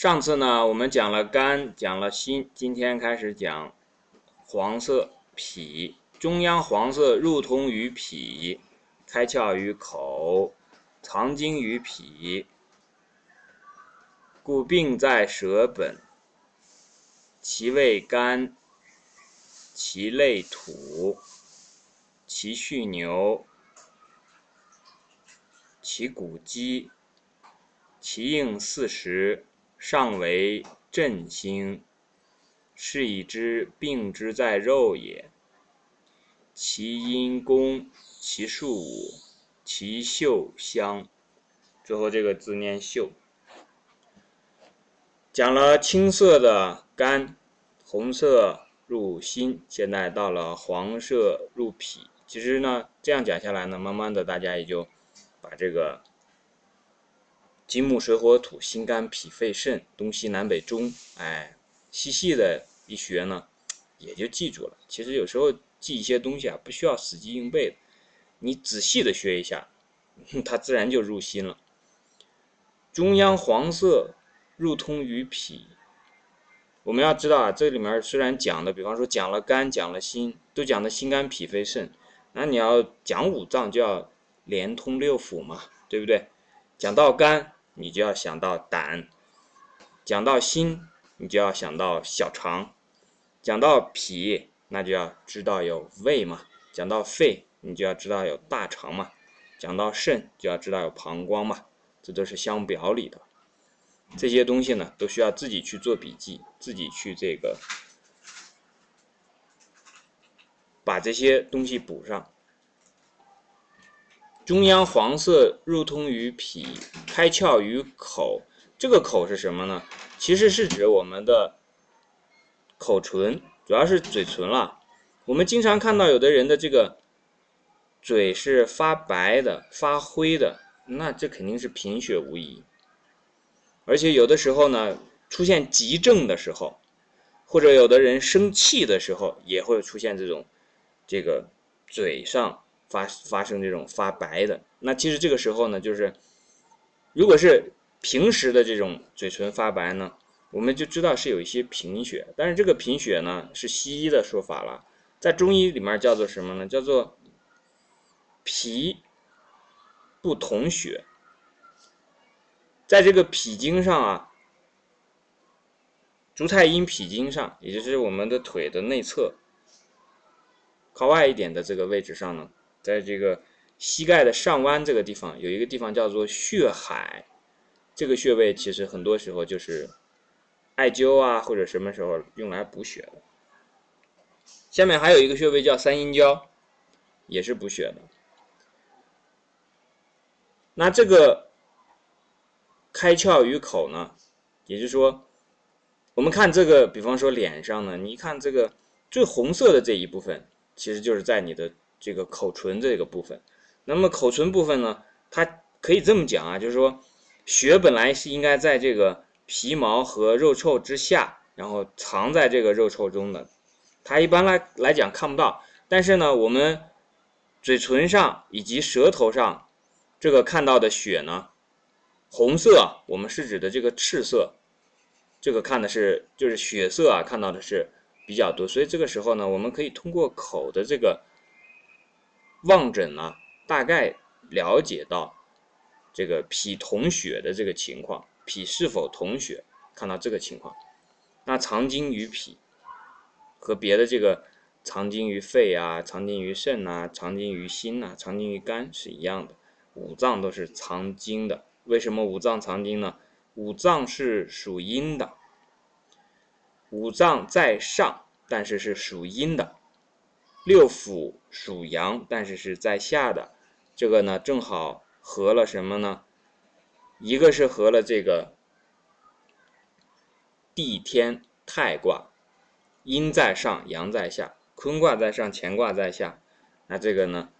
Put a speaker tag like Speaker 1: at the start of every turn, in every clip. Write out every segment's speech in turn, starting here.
Speaker 1: 上次呢，我们讲了肝，讲了心，今天开始讲黄色脾。中央黄色入通于脾，开窍于口，藏精于脾，故病在舌本。其味甘，其类土，其畜牛，其骨鸡，其应四时，上为振兴，是以知病之在肉也。其因功，其数五，其嗅香。最后这个字念嗅。讲了青色的肝，红色入心，现在到了黄色入脾。其实呢，这样讲下来呢，慢慢的大家也就把这个金木水火土、心肝脾肺肾、东西南北中，哎，细细的一学呢，也就记住了。其实有时候。记一些东西啊，不需要死记硬背的，你仔细的学一下，它自然就入心了。中央黄色入通于脾，我们要知道啊，这里面虽然讲的，比方说讲了肝，讲了心，都讲的心肝脾肺肾，那你要讲五脏就要连通六腑嘛，对不对？讲到肝，你就要想到胆；讲到心，你就要想到小肠；讲到脾。那就要知道有胃嘛，讲到肺，你就要知道有大肠嘛，讲到肾，就要知道有膀胱嘛，这都是相表里的。这些东西呢，都需要自己去做笔记，自己去这个把这些东西补上。中央黄色入通于脾，开窍于口，这个口是什么呢？其实是指我们的口唇。主要是嘴唇了，我们经常看到有的人的这个嘴是发白的、发灰的，那这肯定是贫血无疑。而且有的时候呢，出现急症的时候，或者有的人生气的时候，也会出现这种这个嘴上发发生这种发白的。那其实这个时候呢，就是如果是平时的这种嘴唇发白呢。我们就知道是有一些贫血，但是这个贫血呢是西医的说法了，在中医里面叫做什么呢？叫做脾不统血。在这个脾经上啊，足太阴脾经上，也就是我们的腿的内侧靠外一点的这个位置上呢，在这个膝盖的上弯这个地方，有一个地方叫做血海，这个穴位其实很多时候就是。艾灸啊，或者什么时候用来补血的。下面还有一个穴位叫三阴交，也是补血的。那这个开窍于口呢，也就是说，我们看这个，比方说脸上呢，你一看这个最红色的这一部分，其实就是在你的这个口唇这个部分。那么口唇部分呢，它可以这么讲啊，就是说血本来是应该在这个。皮毛和肉臭之下，然后藏在这个肉臭中的，它一般来来讲看不到。但是呢，我们嘴唇上以及舌头上这个看到的血呢，红色，我们是指的这个赤色，这个看的是就是血色啊，看到的是比较多。所以这个时候呢，我们可以通过口的这个望诊呢，大概了解到这个脾同血的这个情况。脾是否同血？看到这个情况，那藏精于脾和别的这个藏精于肺啊、藏精于肾呐、藏精于心呐、藏精于肝是一样的，五脏都是藏精的。为什么五脏藏精呢？五脏是属阴的，五脏在上，但是是属阴的；六腑属阳，但是是在下的。这个呢，正好合了什么呢？一个是合了这个地天泰卦，阴在上，阳在下，坤卦在上，乾卦在下。那这个呢，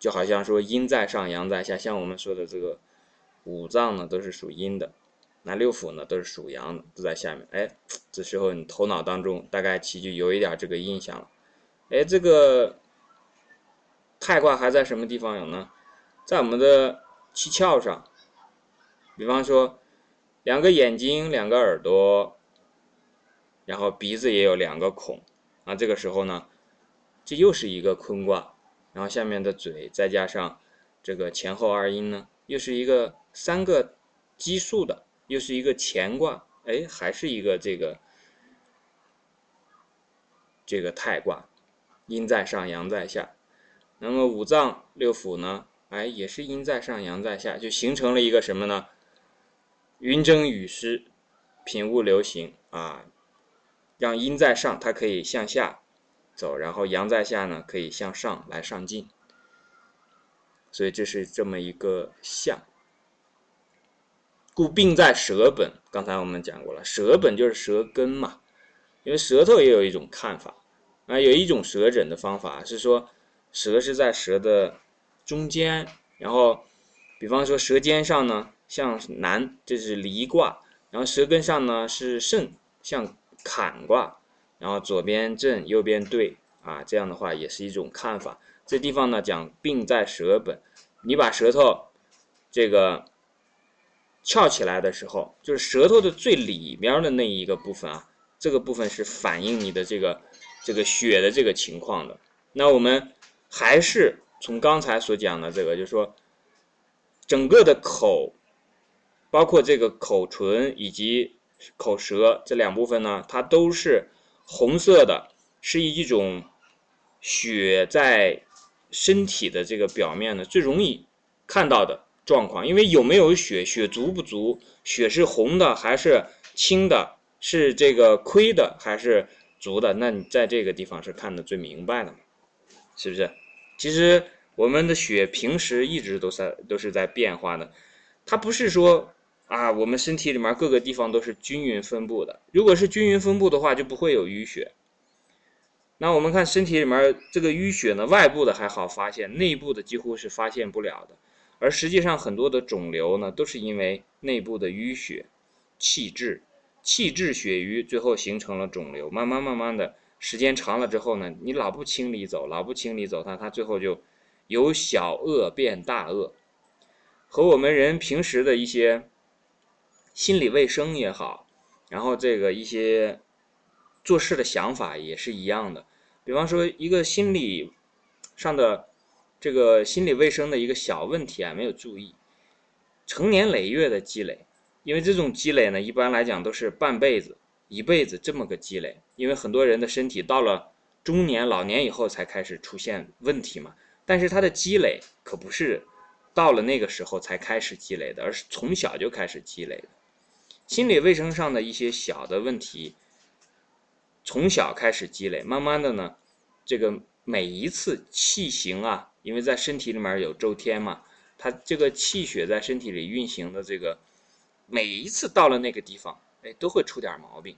Speaker 1: 就好像说阴在上，阳在下。像我们说的这个五脏呢，都是属阴的，那六腑呢都是属阳的，都在下面。哎，这时候你头脑当中大概其就有一点这个印象了。哎，这个太卦还在什么地方有呢？在我们的七窍上。比方说，两个眼睛，两个耳朵，然后鼻子也有两个孔啊。这个时候呢，这又是一个坤卦，然后下面的嘴再加上这个前后二阴呢，又是一个三个奇数的，又是一个乾卦，哎，还是一个这个这个太卦，阴在上，阳在下。那么五脏六腑呢，哎，也是阴在上，阳在下，就形成了一个什么呢？云蒸雨湿，品物流行啊，让阴在上，它可以向下走，然后阳在下呢，可以向上来上进。所以这是这么一个象。故病在舌本，刚才我们讲过了，舌本就是舌根嘛。因为舌头也有一种看法啊，有一种舌诊的方法是说，舌是在舌的中间，然后，比方说舌尖上呢。向南，这是离卦，然后舌根上呢是肾，向坎卦，然后左边正，右边对，啊，这样的话也是一种看法。这地方呢讲病在舌本，你把舌头这个翘起来的时候，就是舌头的最里边的那一个部分啊，这个部分是反映你的这个这个血的这个情况的。那我们还是从刚才所讲的这个，就是说整个的口。包括这个口唇以及口舌这两部分呢，它都是红色的，是一种血在身体的这个表面呢最容易看到的状况。因为有没有血，血足不足，血是红的还是青的，是这个亏的还是足的，那你在这个地方是看的最明白的嘛？是不是？其实我们的血平时一直都在都是在变化的，它不是说。啊，我们身体里面各个地方都是均匀分布的。如果是均匀分布的话，就不会有淤血。那我们看身体里面这个淤血呢，外部的还好发现，内部的几乎是发现不了的。而实际上很多的肿瘤呢，都是因为内部的淤血、气滞、气滞血瘀，最后形成了肿瘤。慢慢慢慢的时间长了之后呢，你老不清理走，老不清理走它，它最后就由小恶变大恶，和我们人平时的一些。心理卫生也好，然后这个一些做事的想法也是一样的。比方说，一个心理上的这个心理卫生的一个小问题啊，没有注意，成年累月的积累，因为这种积累呢，一般来讲都是半辈子、一辈子这么个积累。因为很多人的身体到了中年、老年以后才开始出现问题嘛，但是他的积累可不是到了那个时候才开始积累的，而是从小就开始积累的。心理卫生上的一些小的问题，从小开始积累，慢慢的呢，这个每一次气行啊，因为在身体里面有周天嘛，它这个气血在身体里运行的这个，每一次到了那个地方，哎，都会出点毛病，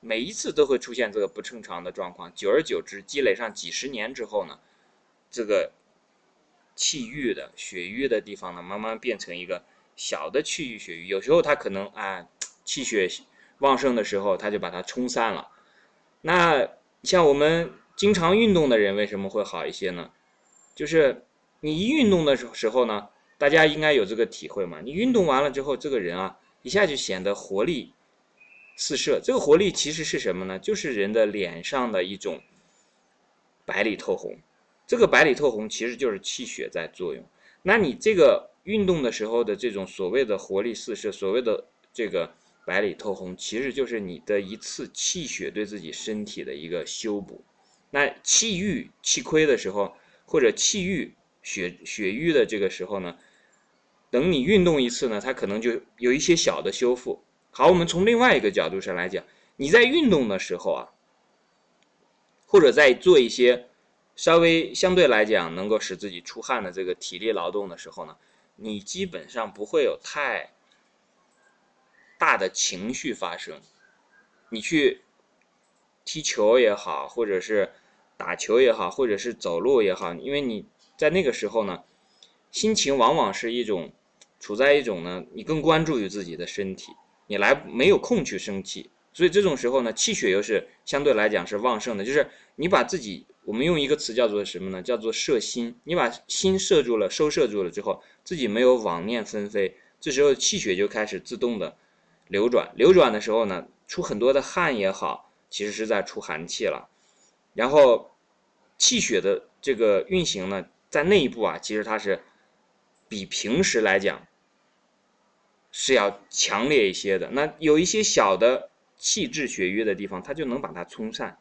Speaker 1: 每一次都会出现这个不正常的状况，久而久之，积累上几十年之后呢，这个气郁的血瘀的地方呢，慢慢变成一个小的气郁血瘀，有时候它可能啊。气血旺盛的时候，他就把它冲散了。那像我们经常运动的人，为什么会好一些呢？就是你一运动的时时候呢，大家应该有这个体会嘛。你运动完了之后，这个人啊，一下就显得活力四射。这个活力其实是什么呢？就是人的脸上的一种白里透红。这个白里透红其实就是气血在作用。那你这个运动的时候的这种所谓的活力四射，所谓的这个。白里透红，其实就是你的一次气血对自己身体的一个修补。那气郁气亏的时候，或者气郁血血瘀的这个时候呢，等你运动一次呢，它可能就有一些小的修复。好，我们从另外一个角度上来讲，你在运动的时候啊，或者在做一些稍微相对来讲能够使自己出汗的这个体力劳动的时候呢，你基本上不会有太。大的情绪发生，你去踢球也好，或者是打球也好，或者是走路也好，因为你在那个时候呢，心情往往是一种处在一种呢，你更关注于自己的身体，你来没有空去生气，所以这种时候呢，气血又是相对来讲是旺盛的，就是你把自己，我们用一个词叫做什么呢？叫做摄心，你把心摄住了，收摄住了之后，自己没有妄念纷飞，这时候气血就开始自动的。流转，流转的时候呢，出很多的汗也好，其实是在出寒气了。然后气血的这个运行呢，在内部啊，其实它是比平时来讲是要强烈一些的。那有一些小的气滞血瘀的地方，它就能把它冲散。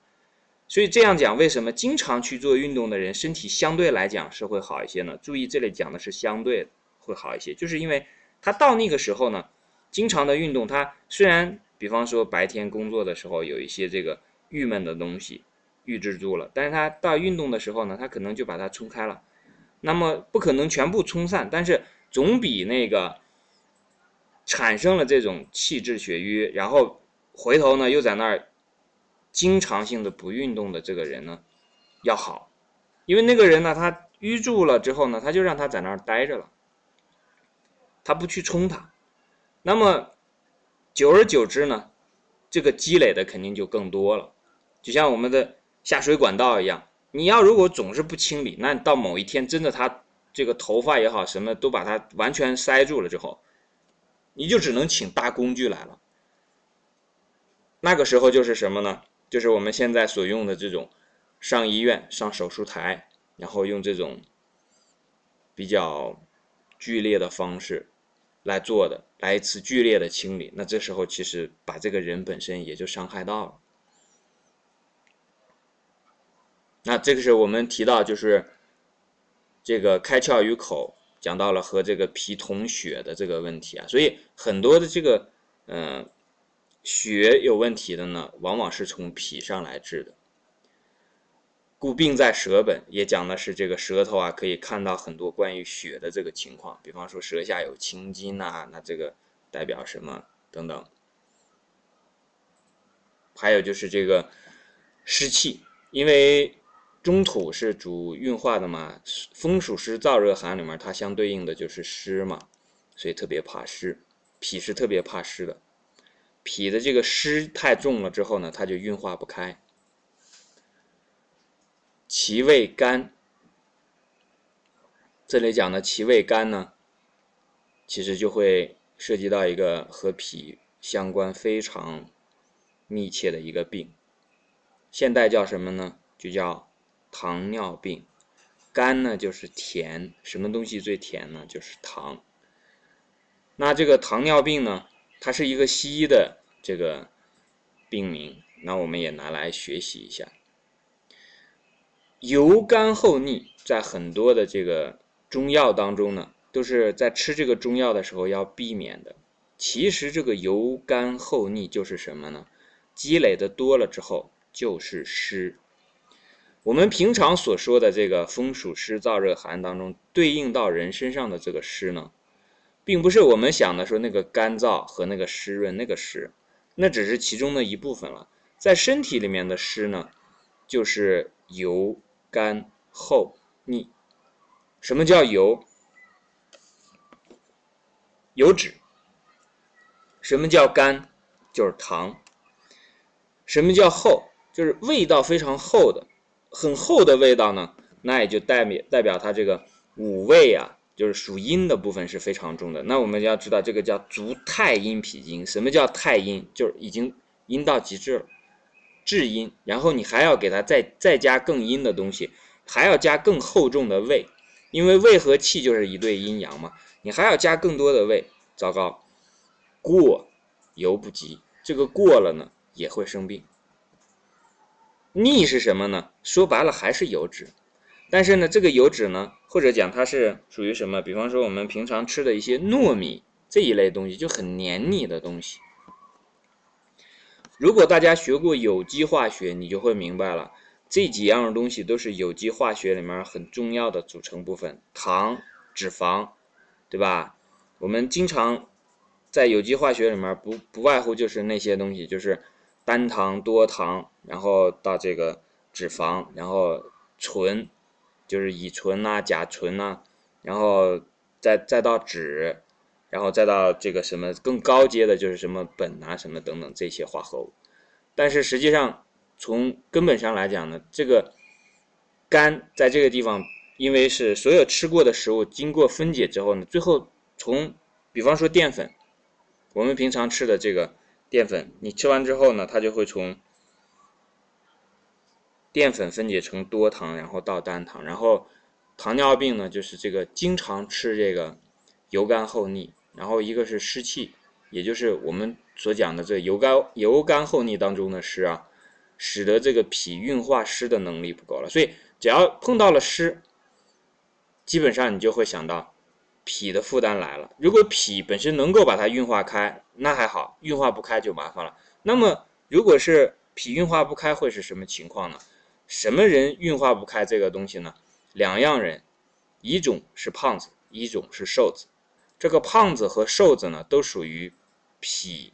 Speaker 1: 所以这样讲，为什么经常去做运动的人身体相对来讲是会好一些呢？注意这里讲的是相对会好一些，就是因为他到那个时候呢，经常的运动，他虽然比方说白天工作的时候有一些这个郁闷的东西郁制住了，但是他到运动的时候呢，他可能就把它冲开了。那么不可能全部冲散，但是总比那个产生了这种气滞血瘀，然后回头呢又在那儿。经常性的不运动的这个人呢，要好，因为那个人呢，他淤住了之后呢，他就让他在那儿待着了，他不去冲它，那么久而久之呢，这个积累的肯定就更多了，就像我们的下水管道一样，你要如果总是不清理，那到某一天真的他这个头发也好，什么都把它完全塞住了之后，你就只能请大工具来了，那个时候就是什么呢？就是我们现在所用的这种上医院、上手术台，然后用这种比较剧烈的方式来做的，来一次剧烈的清理。那这时候其实把这个人本身也就伤害到了。那这个是我们提到，就是这个开窍于口，讲到了和这个脾同血的这个问题啊。所以很多的这个嗯。血有问题的呢，往往是从脾上来治的。故病在舌本，也讲的是这个舌头啊，可以看到很多关于血的这个情况。比方说舌下有青筋呐，那这个代表什么等等。还有就是这个湿气，因为中土是主运化的嘛，风属湿燥热寒里面，它相对应的就是湿嘛，所以特别怕湿。脾是特别怕湿的。脾的这个湿太重了之后呢，它就运化不开。其胃肝，这里讲的其胃肝呢，其实就会涉及到一个和脾相关非常密切的一个病，现代叫什么呢？就叫糖尿病。肝呢就是甜，什么东西最甜呢？就是糖。那这个糖尿病呢？它是一个西医的这个病名，那我们也拿来学习一下。油甘厚腻，在很多的这个中药当中呢，都是在吃这个中药的时候要避免的。其实这个油甘厚腻就是什么呢？积累的多了之后就是湿。我们平常所说的这个风暑湿燥热寒当中，对应到人身上的这个湿呢？并不是我们想的说那个干燥和那个湿润那个湿，那只是其中的一部分了。在身体里面的湿呢，就是油、干、厚、腻。什么叫油？油脂。什么叫干？就是糖。什么叫厚？就是味道非常厚的，很厚的味道呢，那也就代表代表它这个五味啊。就是属阴的部分是非常重的，那我们要知道这个叫足太阴脾经。什么叫太阴？就是已经阴到极致了，至阴。然后你还要给它再再加更阴的东西，还要加更厚重的胃，因为胃和气就是一对阴阳嘛。你还要加更多的胃，糟糕，过犹不及。这个过了呢，也会生病。腻是什么呢？说白了还是油脂。但是呢，这个油脂呢，或者讲它是属于什么？比方说我们平常吃的一些糯米这一类东西，就很黏腻的东西。如果大家学过有机化学，你就会明白了，这几样东西都是有机化学里面很重要的组成部分：糖、脂肪，对吧？我们经常在有机化学里面不不外乎就是那些东西，就是单糖、多糖，然后到这个脂肪，然后醇。就是乙醇呐、甲醇呐，然后再再到酯，然后再到这个什么更高阶的，就是什么苯啊、什么等等这些化合物。但是实际上从根本上来讲呢，这个肝在这个地方，因为是所有吃过的食物经过分解之后呢，最后从比方说淀粉，我们平常吃的这个淀粉，你吃完之后呢，它就会从淀粉分解成多糖，然后到单糖，然后糖尿病呢，就是这个经常吃这个油干厚腻，然后一个是湿气，也就是我们所讲的这油干油干厚腻当中的湿啊，使得这个脾运化湿的能力不够了，所以只要碰到了湿，基本上你就会想到。脾的负担来了，如果脾本身能够把它运化开，那还好；运化不开就麻烦了。那么，如果是脾运化不开，会是什么情况呢？什么人运化不开这个东西呢？两样人，一种是胖子，一种是瘦子。这个胖子和瘦子呢，都属于脾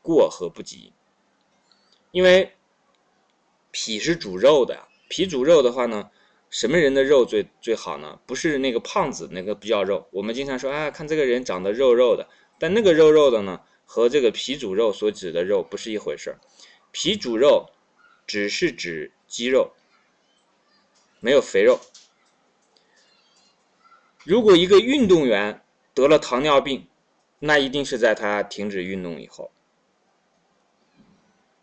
Speaker 1: 过和不及。因为脾是主肉的，脾主肉的话呢。什么人的肉最最好呢？不是那个胖子，那个不叫肉。我们经常说，啊，看这个人长得肉肉的，但那个肉肉的呢，和这个脾主肉所指的肉不是一回事儿。脾主肉只是指肌肉，没有肥肉。如果一个运动员得了糖尿病，那一定是在他停止运动以后。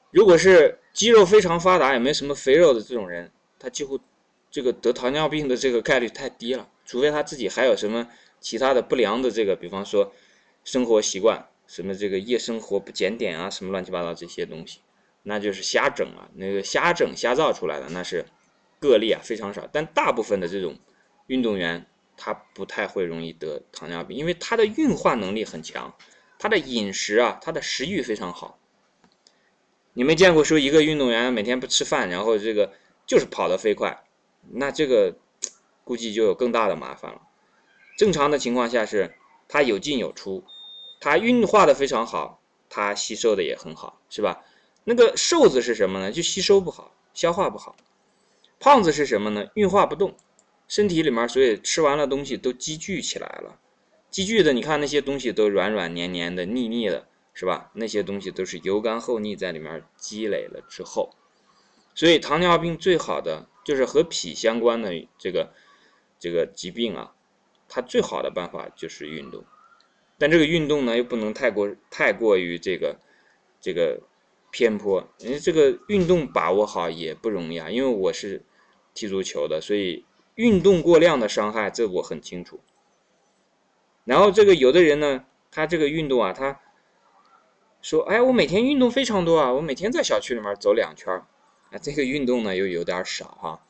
Speaker 1: 如果是肌肉非常发达，也没什么肥肉的这种人，他几乎。这个得糖尿病的这个概率太低了，除非他自己还有什么其他的不良的这个，比方说生活习惯，什么这个夜生活不检点啊，什么乱七八糟这些东西，那就是瞎整啊，那个瞎整瞎造出来的那是个例啊，非常少。但大部分的这种运动员，他不太会容易得糖尿病，因为他的运化能力很强，他的饮食啊，他的食欲非常好。你没见过说一个运动员每天不吃饭，然后这个就是跑得飞快。那这个估计就有更大的麻烦了。正常的情况下是，它有进有出，它运化的非常好，它吸收的也很好，是吧？那个瘦子是什么呢？就吸收不好，消化不好。胖子是什么呢？运化不动，身体里面所以吃完了东西都积聚起来了，积聚的你看那些东西都软软黏黏的、腻腻的，是吧？那些东西都是油干厚腻在里面积累了之后，所以糖尿病最好的。就是和脾相关的这个这个疾病啊，它最好的办法就是运动，但这个运动呢又不能太过太过于这个这个偏颇，因为这个运动把握好也不容易啊。因为我是踢足球的，所以运动过量的伤害这我很清楚。然后这个有的人呢，他这个运动啊，他说：“哎，我每天运动非常多啊，我每天在小区里面走两圈。”啊，这个运动呢又有点少哈，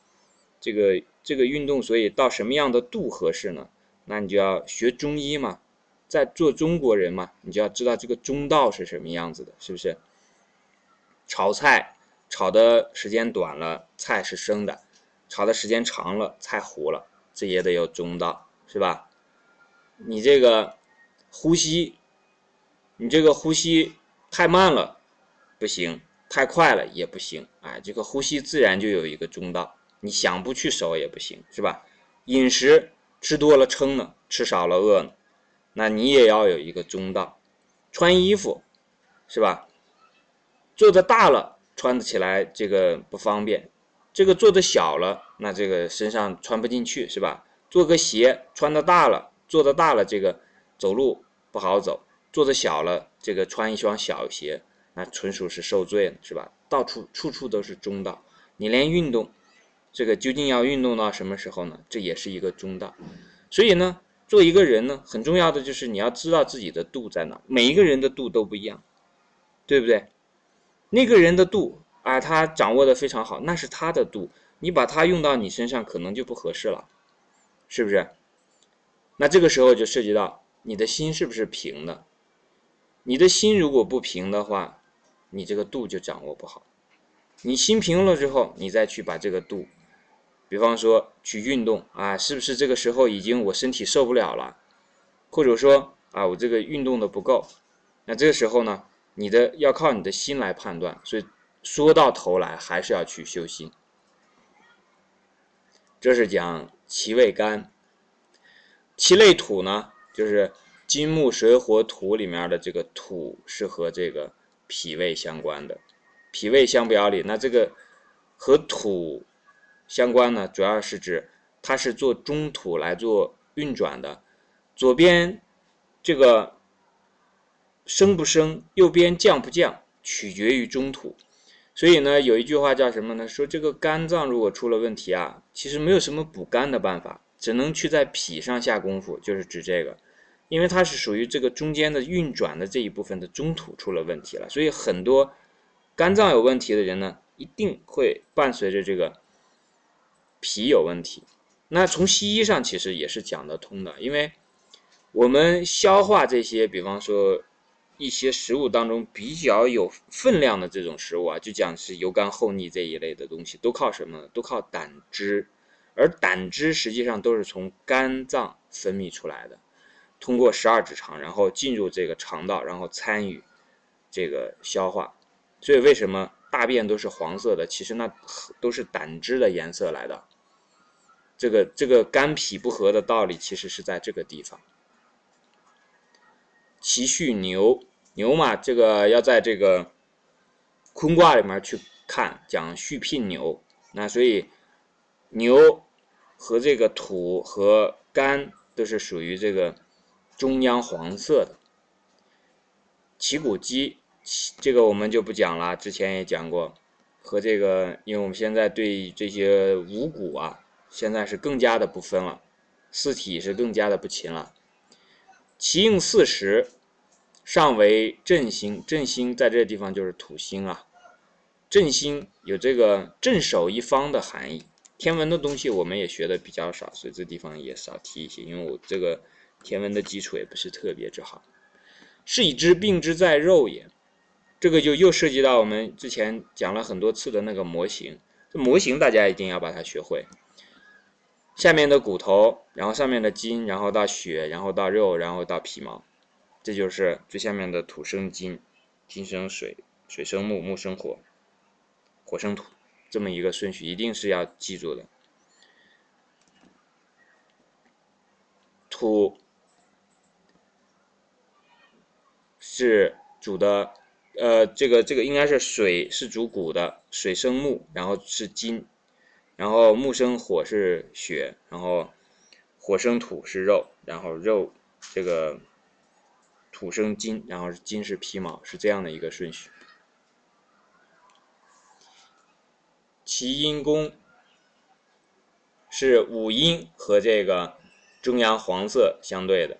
Speaker 1: 这个这个运动，所以到什么样的度合适呢？那你就要学中医嘛，在做中国人嘛，你就要知道这个中道是什么样子的，是不是？炒菜炒的时间短了，菜是生的；炒的时间长了，菜糊了，这也得有中道，是吧？你这个呼吸，你这个呼吸太慢了，不行。太快了也不行，哎，这个呼吸自然就有一个中道，你想不去守也不行，是吧？饮食吃多了撑呢，吃少了饿呢，那你也要有一个中道。穿衣服，是吧？做的大了穿得起来这个不方便，这个做的小了，那这个身上穿不进去，是吧？做个鞋穿的大了，做的大了这个走路不好走，做的小了这个穿一双小鞋。那纯属是受罪了，是吧？到处处处都是中道，你连运动，这个究竟要运动到什么时候呢？这也是一个中道。所以呢，做一个人呢，很重要的就是你要知道自己的度在哪。每一个人的度都不一样，对不对？那个人的度啊，他掌握的非常好，那是他的度，你把它用到你身上可能就不合适了，是不是？那这个时候就涉及到你的心是不是平的？你的心如果不平的话。你这个度就掌握不好，你心平了之后，你再去把这个度，比方说去运动啊，是不是这个时候已经我身体受不了了，或者说啊我这个运动的不够，那这个时候呢，你的要靠你的心来判断，所以说到头来还是要去修心。这是讲脾胃肝，其类土呢，就是金木水火土里面的这个土是和这个。脾胃相关的，脾胃相表里，那这个和土相关呢，主要是指它是做中土来做运转的。左边这个升不升，右边降不降，取决于中土。所以呢，有一句话叫什么呢？说这个肝脏如果出了问题啊，其实没有什么补肝的办法，只能去在脾上下功夫，就是指这个，因为它是属于这个中间的运转的这一部分的中土出了问题了。所以很多肝脏有问题的人呢，一定会伴随着这个脾有问题。那从西医上其实也是讲得通的，因为我们消化这些，比方说。一些食物当中比较有分量的这种食物啊，就讲是油干厚腻这一类的东西，都靠什么？都靠胆汁，而胆汁实际上都是从肝脏分泌出来的，通过十二指肠，然后进入这个肠道，然后参与这个消化。所以为什么大便都是黄色的？其实那都是胆汁的颜色来的。这个这个肝脾不和的道理，其实是在这个地方。其序牛。牛嘛，这个要在这个坤卦里面去看，讲续聘牛。那所以牛和这个土和肝都是属于这个中央黄色的。旗鼓肌，这个我们就不讲了，之前也讲过。和这个，因为我们现在对这些五谷啊，现在是更加的不分了，四体是更加的不勤了。其应四时。上为震星，震星在这个地方就是土星啊。震星有这个镇守一方的含义。天文的东西我们也学的比较少，所以这地方也少提一些，因为我这个天文的基础也不是特别之好。是以知病之在肉也，这个就又涉及到我们之前讲了很多次的那个模型。这模型大家一定要把它学会。下面的骨头，然后上面的筋，然后到血，然后到肉，然后到皮毛。这就是最下面的土生金，金生水，水生木，木生火，火生土，这么一个顺序，一定是要记住的。土是主的，呃，这个这个应该是水是主骨的，水生木，然后是金，然后木生火是血，然后火生土是肉，然后肉这个。土生金，然后是金是皮毛，是这样的一个顺序。其阴宫是五阴和这个中央黄色相对的，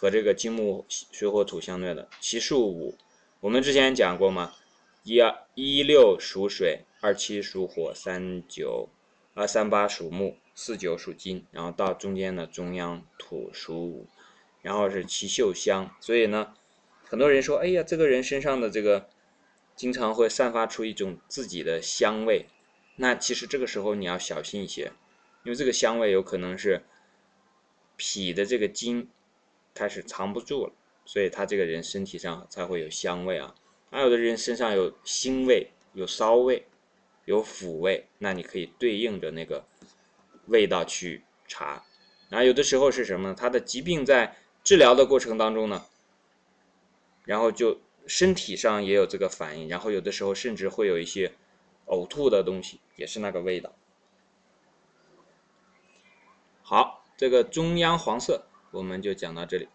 Speaker 1: 和这个金木水火土相对的。其数五，我们之前讲过吗？一二一六属水，二七属火，三九二三八属木，四九属金，然后到中间的中央土属五。然后是奇秀香，所以呢，很多人说，哎呀，这个人身上的这个经常会散发出一种自己的香味。那其实这个时候你要小心一些，因为这个香味有可能是脾的这个精开始藏不住了，所以他这个人身体上才会有香味啊。还有的人身上有腥味、有骚味、有腐味，那你可以对应着那个味道去查。然后有的时候是什么呢？他的疾病在治疗的过程当中呢，然后就身体上也有这个反应，然后有的时候甚至会有一些呕吐的东西，也是那个味道。好，这个中央黄色我们就讲到这里。